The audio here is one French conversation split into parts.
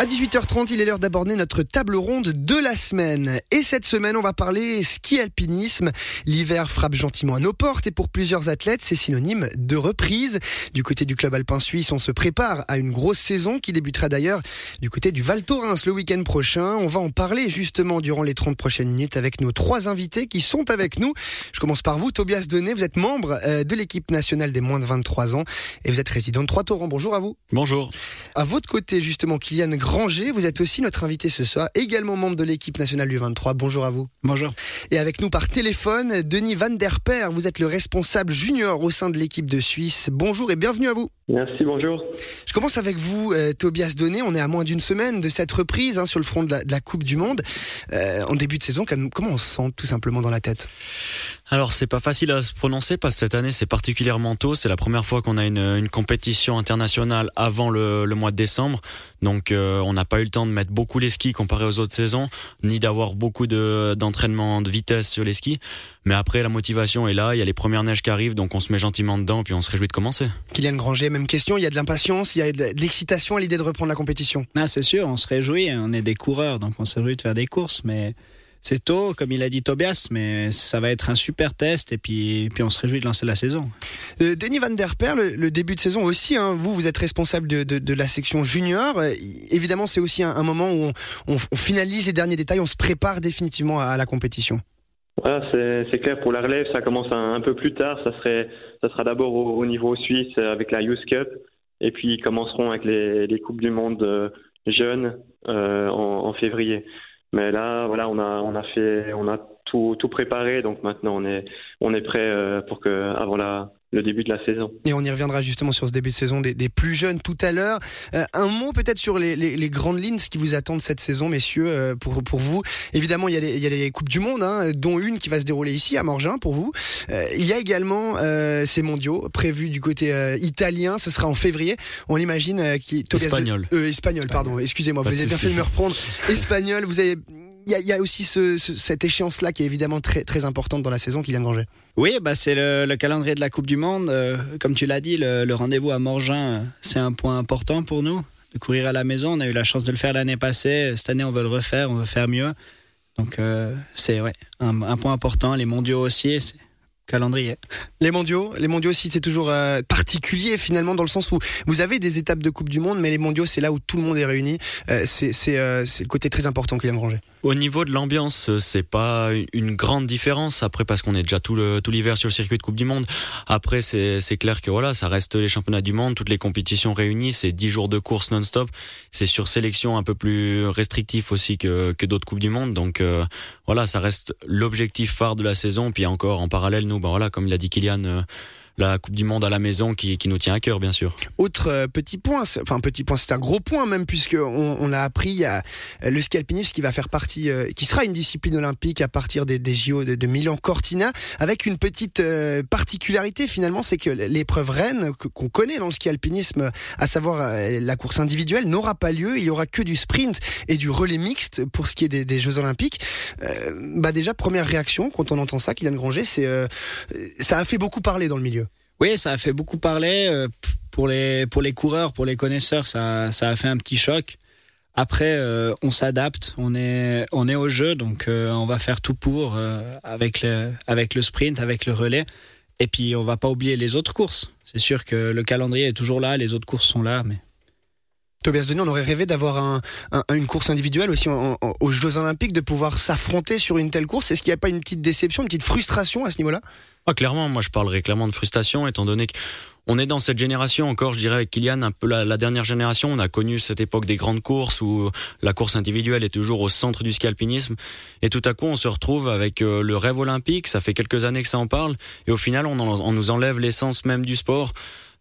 À 18h30, il est l'heure d'aborder notre table ronde de la semaine. Et cette semaine, on va parler ski alpinisme. L'hiver frappe gentiment à nos portes et pour plusieurs athlètes, c'est synonyme de reprise. Du côté du club alpin suisse, on se prépare à une grosse saison qui débutera d'ailleurs du côté du Val Thorens le week-end prochain. On va en parler justement durant les 30 prochaines minutes avec nos trois invités qui sont avec nous. Je commence par vous, Tobias Denet. Vous êtes membre euh, de l'équipe nationale des moins de 23 ans et vous êtes résident de Trois-Torrents. Bonjour à vous. Bonjour. À votre côté, justement, Kylian Granger, vous êtes aussi notre invité ce soir, également membre de l'équipe nationale du 23. Bonjour à vous. Bonjour. Et avec nous par téléphone, Denis Van Der Per, vous êtes le responsable junior au sein de l'équipe de Suisse. Bonjour et bienvenue à vous. Merci, bonjour. Je commence avec vous, euh, Tobias Donné. On est à moins d'une semaine de cette reprise hein, sur le front de la, Coupe du Monde. Euh, en début de saison, comment on se sent tout simplement dans la tête? Alors c'est pas facile à se prononcer parce que cette année c'est particulièrement tôt. C'est la première fois qu'on a une, une, compétition internationale avant le, le mois de décembre. Donc euh, on n'a pas eu le temps de mettre beaucoup les skis comparé aux autres saisons, ni d'avoir beaucoup d'entraînement de, vitesse sur les skis. Mais après la motivation est là, il y a les premières neiges qui arrivent, donc on se met gentiment dedans puis on se réjouit de commencer. Kylian Granger, même question. Il y a de l'impatience, il y a de l'excitation à l'idée de reprendre la compétition. Ah c'est sûr, on se réjouit. On est des coureurs, donc on se réjouit de faire des courses, mais c'est tôt, comme il a dit Tobias, mais ça va être un super test et puis, puis on se réjouit de lancer la saison. Euh, Denis Van Der Per, le, début de saison aussi, hein, vous, vous êtes responsable de, de, la section junior. Euh, évidemment, c'est aussi un, moment où on, on, finalise les derniers détails, on se prépare définitivement à, la compétition. Voilà, c'est clair, pour la relève, ça commence un, peu plus tard. Ça, serait, ça sera d'abord au, niveau suisse avec la Youth Cup et puis ils commenceront avec les, les Coupes du Monde euh, jeunes euh, en, en février. Mais là, voilà, on a, on a fait, on a tout, tout préparé, donc maintenant on est, on est prêt euh, pour que avant la, le début de la saison. Et on y reviendra justement sur ce début de saison des, des plus jeunes tout à l'heure. Euh, un mot peut-être sur les, les, les, grandes lignes, ce qui vous attend cette saison, messieurs, euh, pour, pour vous. Évidemment, il y a les, il y a les Coupes du Monde, hein, dont une qui va se dérouler ici à Morgin pour vous. Euh, il y a également ces mondiaux prévus du côté italien, ce sera en février. On l'imagine. qui espagnol. espagnol, pardon. Excusez-moi, vous avez bien fait de me reprendre. espagnol, vous avez il y, y, a aussi ce, cette échéance-là qui est évidemment très, très importante dans la saison, qui vient de Granger. Oui, bah c'est le, le, calendrier de la Coupe du Monde. Euh, comme tu l'as dit, le, le rendez-vous à Morgin, c'est un point important pour nous. De courir à la maison, on a eu la chance de le faire l'année passée. Cette année, on veut le refaire, on veut faire mieux. Donc euh, c'est ouais, un, un, point important. Les mondiaux aussi, calendrier. Les mondiaux, les mondiaux aussi, c'est toujours euh, particulier finalement dans le sens où vous avez des étapes de Coupe du Monde, mais les mondiaux, c'est là où tout le monde est réuni. Euh, c'est le côté très important qu'il me ranger. Au niveau de l'ambiance, c'est pas une grande différence. Après, parce qu'on est déjà tout l'hiver sur le circuit de Coupe du Monde. Après, c'est clair que voilà, ça reste les championnats du monde, toutes les compétitions réunies, c'est 10 jours de course non-stop. C'est sur sélection un peu plus restrictif aussi que, que d'autres Coupes du Monde. Donc voilà, ça reste l'objectif phare de la saison. Puis encore en parallèle, nous, ben voilà, comme l'a dit Kylian, euh, la Coupe du Monde à la maison qui, qui nous tient à cœur, bien sûr. Autre euh, petit point, enfin petit point, c'est un gros point même puisque on, on l'a appris, il y a euh, le ski alpinisme qui va faire partie, euh, qui sera une discipline olympique à partir des, des JO de, de Milan Cortina, avec une petite particularité finalement, c'est que l'épreuve reine qu'on connaît dans le ski alpinisme, à savoir la course individuelle, n'aura pas lieu. Il y aura que du sprint et du relais mixte pour ce qui est des, des Jeux olympiques. bah déjà première réaction quand on entend ça, Kylian Granger, c'est ça a fait beaucoup parler dans le milieu. Oui, ça a fait beaucoup parler. Euh, pour les, pour les coureurs, pour les connaisseurs, ça, ça a fait un petit choc. Après, euh, on s'adapte, on est, on est au jeu, donc euh, on va faire tout pour avec, le, avec le sprint, avec le relais. Et puis, on va pas oublier les autres courses. C'est sûr que le calendrier est toujours là, les autres courses sont là, mais. Tobias Denis, on aurait rêvé d'avoir un, une course individuelle aussi aux Jeux Olympiques, de pouvoir s'affronter sur une telle course. Est-ce qu'il n'y a pas une petite déception, une petite frustration à ce niveau-là? Ah, clairement, moi je parlerai clairement de frustration, étant donné qu'on est dans cette génération encore, je dirais avec Kylian, un peu la, dernière génération. On a connu cette époque des grandes courses où la course individuelle est toujours au centre du ski alpinisme. Et tout à coup, on se retrouve avec euh, le rêve olympique. Ça fait quelques années que ça en parle. Et au final, on nous enlève l'essence même du sport.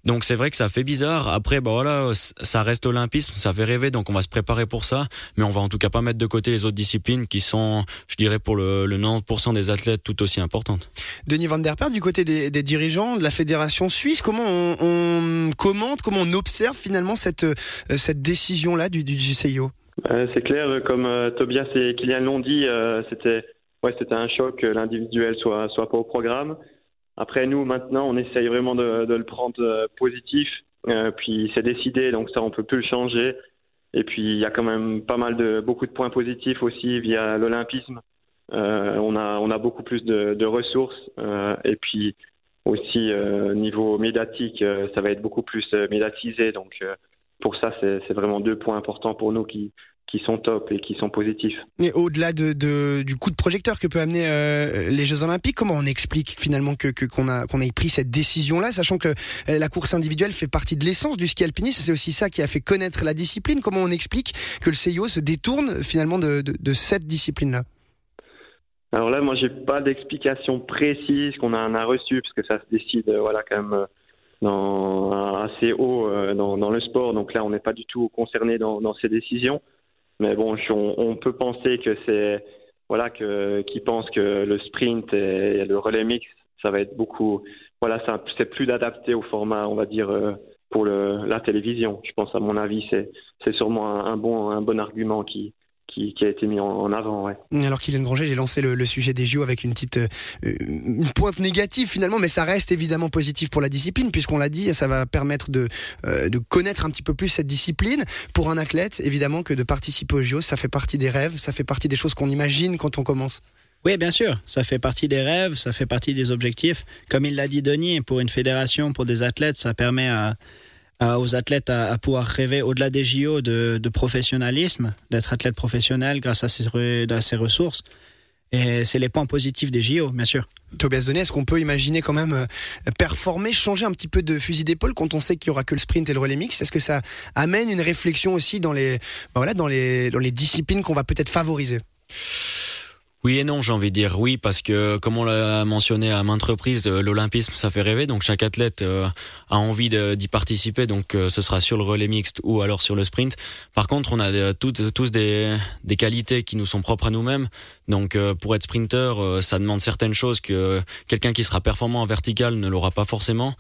Donc c'est vrai que ça fait bizarre. Après, bah voilà, ça reste olympisme, ça fait rêver, donc on va se préparer pour ça. Mais on va en tout cas pas mettre de côté les autres disciplines qui sont, je dirais, pour le, le 90% des athlètes tout aussi importantes. Denis Van Der Per, du côté des, des dirigeants de la fédération suisse, comment on, on, commente, comment on observe finalement cette, euh, cette décision-là du, du, du CIO euh, C'est clair, comme euh, Tobias et Kylian l'ont dit, euh, c'était ouais, c'était un choc que l'individuel soit, soit pas au programme. Après, nous, maintenant, on essaye vraiment de, le prendre euh, positif. Euh, puis c'est décidé, donc ça, on peut plus le changer. Et puis il y a quand même pas mal de beaucoup de points positifs aussi via l'olympisme. Euh, on a on a beaucoup plus de, ressources et puis aussi niveau médiatique, ça va être beaucoup plus médiatisé. Donc pour ça, c'est vraiment deux points importants pour nous qui qui sont top et qui sont positifs. Et au-delà de, de, du coup de projecteur que peut amener euh, les Jeux Olympiques, comment on explique finalement que qu'on a qu'on ait pris cette décision-là, sachant que euh, la course individuelle fait partie de l'essence du ski alpinisme, c'est aussi ça qui a fait connaître la discipline. Comment on explique que le CIO se détourne finalement de, de, de cette discipline-là? Alors là, moi, j'ai pas d'explication précise qu'on a, a reçu parce que ça se décide, euh, voilà, quand même. Dans, assez haut dans, dans le sport, donc là on n'est pas du tout concerné dans, dans ces décisions. Mais bon, on, on peut penser que c'est voilà que qui pense que le sprint et le relais mix, ça va être beaucoup. Voilà, c'est plus adapté au format, on va dire, euh, pour le, la télévision. Je pense, à mon avis, c'est c'est sûrement un, un, bon un bon argument qui qui, qui, a été mis en, avant. Ouais. Alors Kylian Granger, j'ai lancé le, le, sujet des JO avec une petite euh, une pointe négative finalement, mais ça reste évidemment positif pour la discipline puisqu'on l'a dit, ça va permettre de, euh, de connaître un petit peu plus cette discipline. Pour un athlète, évidemment que de participer aux JO, ça fait partie des rêves, ça fait partie des choses qu'on imagine quand on commence. Oui, bien sûr, ça fait partie des rêves, ça fait partie des objectifs. Comme il l'a dit Denis, pour une fédération, pour des athlètes, ça permet à aux athlètes à, à, pouvoir rêver au-delà des JO de, de professionnalisme, d'être athlète professionnel grâce à ses, à ses ressources. Et c'est les points positifs des JO, bien sûr. Tobias Denis, est-ce qu'on peut imaginer quand même performer, changer un petit peu de fusil d'épaule quand on sait qu'il y aura que le sprint et le relais mix Est-ce que ça amène une réflexion aussi dans les, voilà, dans les, dans les disciplines qu'on va peut-être favoriser? Oui et non, j'ai envie de dire oui, parce que comme on l'a mentionné à maintes reprises, l'olympisme ça fait rêver, donc chaque athlète euh, a envie d'y participer, donc euh, ce sera sur le relais mixte ou alors sur le sprint. Par contre, on a euh, toutes, tous des, des qualités qui nous sont propres à nous-mêmes, donc pour être sprinter, ça demande certaines choses que quelqu'un qui sera performant en vertical ne l'aura pas forcément.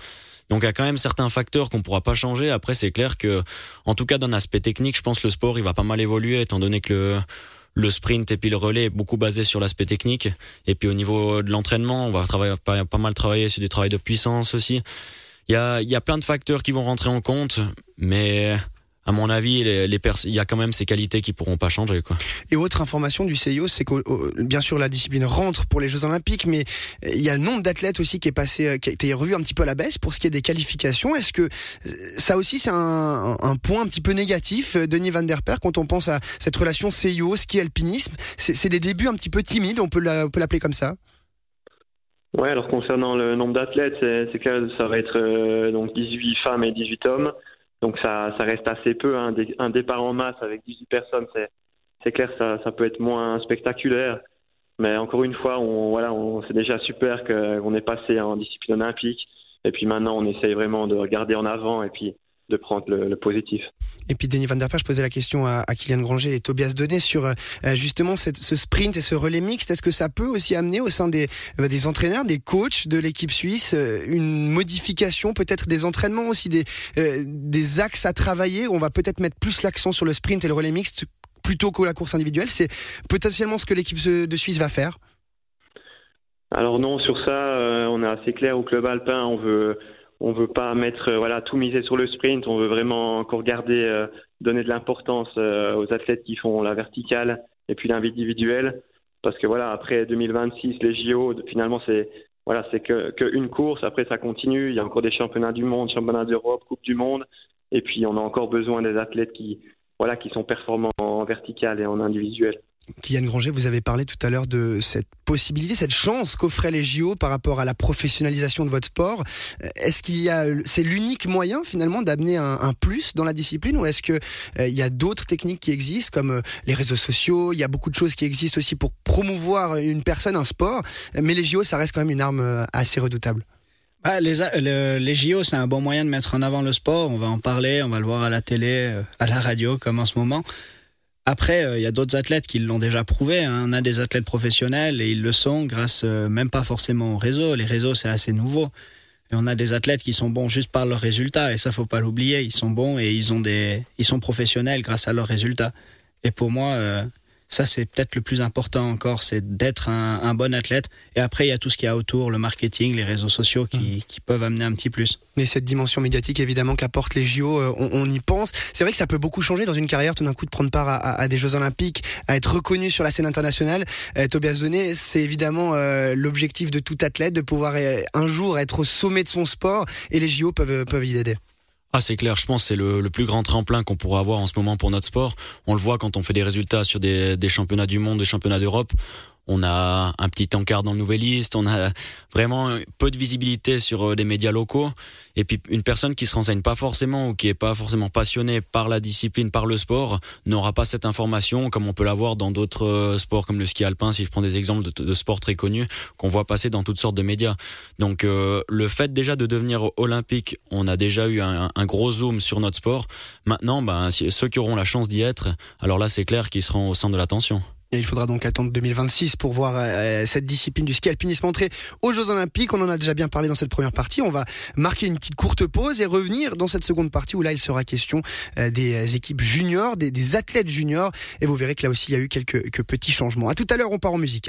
Donc il y a quand même certains facteurs qu'on pourra pas changer. Après, c'est clair que, en tout cas d'un aspect technique, je pense que le sport il va pas mal évoluer, étant donné que le le sprint et puis le relais est beaucoup basé sur l'aspect technique. Et puis au niveau de l'entraînement, on va travailler pas, mal travailler sur du travail de puissance aussi. Il y a, y a plein de facteurs qui vont rentrer en compte, mais à mon avis, les, les il y a quand même ces qualités qui pourront pas changer. Quoi. Et autre information du CIO, c'est que bien sûr la discipline rentre pour les Jeux Olympiques, mais il y a le nombre d'athlètes aussi qui est passé, qui a été revu un petit peu à la baisse pour ce qui est des qualifications. Est-ce que ça aussi c'est un, un, point un petit peu négatif, Denis Van Der Per, quand on pense à cette relation CIO, ski alpinisme, c'est des débuts un petit peu timides, on peut l'appeler comme ça. Ouais, alors concernant le nombre d'athlètes, c'est clair, ça va être euh, donc 18 femmes et 18 hommes. Donc ça, ça reste assez peu. Hein. Un départ en masse avec 18 personnes, c'est, clair, ça, ça peut être moins spectaculaire. Mais encore une fois, on, voilà, on, c'est déjà super qu'on est passé en discipline olympique. Et puis maintenant, on essaye vraiment de regarder en avant et puis de prendre le, le, positif. Et puis Denis Van Der Perre, je posais la question à, à Kylian Granger et Tobias Donnet sur euh, justement cette, ce sprint et ce relais mixte. Est-ce que ça peut aussi amener au sein des, euh, des entraîneurs, des coachs de l'équipe suisse, euh, une modification peut-être des entraînements aussi, des, des axes à travailler On va peut-être mettre plus l'accent sur le sprint et le relais mixte plutôt que la course individuelle? C'est potentiellement ce que l'équipe de Suisse va faire? Alors non, sur ça, on est assez clair au club alpin. On veut, on veut pas mettre euh, voilà tout miser sur le sprint. On veut vraiment encore garder, euh, donner de l'importance euh, aux athlètes qui font la verticale et puis l'individuel, parce que voilà après 2026 les JO finalement c'est voilà c'est que, une course. Après ça continue. Il y a encore des championnats du monde, championnats d'Europe, Coupe du Monde, et puis on a encore besoin des athlètes qui voilà qui sont performants en vertical et en individuel. Kylian Granger, vous avez parlé tout à l'heure de cette possibilité, cette chance qu'offraient les JO par rapport à la professionnalisation de votre sport. Est-ce qu'il y a, c'est l'unique moyen finalement d'amener un, plus dans la discipline ou est-ce que euh, il y a d'autres techniques qui existent comme euh, les réseaux sociaux Il y a beaucoup de choses qui existent aussi pour promouvoir une personne, un sport. Mais les JO, ça reste quand même une arme euh, assez redoutable. Ah, le, les JO, c'est un bon moyen de mettre en avant le sport. On va en parler, on va le voir à la télé, à la radio, comme en ce moment. Après, il euh, y a d'autres athlètes qui l'ont déjà prouvé. Hein. On a des athlètes professionnels et ils le sont grâce euh, même pas forcément au réseau. Les réseaux, c'est assez nouveau. Et on a des athlètes qui sont bons juste par leurs résultats et ça faut pas l'oublier. Ils sont bons et ils ont des, ils sont professionnels grâce à leurs résultats. Et pour moi, euh, ça c'est peut-être le plus important encore, c'est d'être un, un, bon athlète. Et après, il y a tout ce qu'il y a autour, le marketing, les réseaux sociaux qui, qui, peuvent amener un petit plus. Mais cette dimension médiatique, évidemment, qu'apportent les JO, euh, on, on, y pense. C'est vrai que ça peut beaucoup changer dans une carrière, tout d'un coup, de prendre part à, à, à, des Jeux Olympiques, à être reconnu sur la scène internationale. Euh, Tobias Donné, c'est évidemment euh, l'objectif de tout athlète, de pouvoir euh, un jour être au sommet de son sport, et les JO peuvent, peuvent y aider. Ah c'est clair, je pense c'est le, plus grand tremplin qu'on pourrait avoir en ce moment pour notre sport. On le voit quand on fait des résultats sur des championnats du monde, des championnats d'Europe on a un petit encart dans le Nouvelliste, on a vraiment peu de visibilité sur les médias locaux. Et puis une personne qui se renseigne pas forcément ou qui est pas forcément passionnée par la discipline, par le sport, n'aura pas cette information comme on peut l'avoir dans d'autres sports comme le ski alpin. Si je prends des exemples de, de sports très connus qu'on voit passer dans toutes sortes de médias. Donc euh, le fait déjà de devenir olympique, on a déjà eu un, un gros zoom sur notre sport. Maintenant, ben, ceux qui auront la chance d'y être, alors là c'est clair qu'ils seront au centre de l'attention. Il faudra donc attendre 2026 pour voir euh, cette discipline du ski alpinisme entrer aux Jeux Olympiques. On en a déjà bien parlé dans cette première partie. On va marquer une petite courte pause et revenir dans cette seconde partie où là il sera question euh, des équipes juniors, des, des, athlètes juniors. Et vous verrez que là aussi il y a eu quelques, quelques petits changements. À tout à l'heure, on part en musique.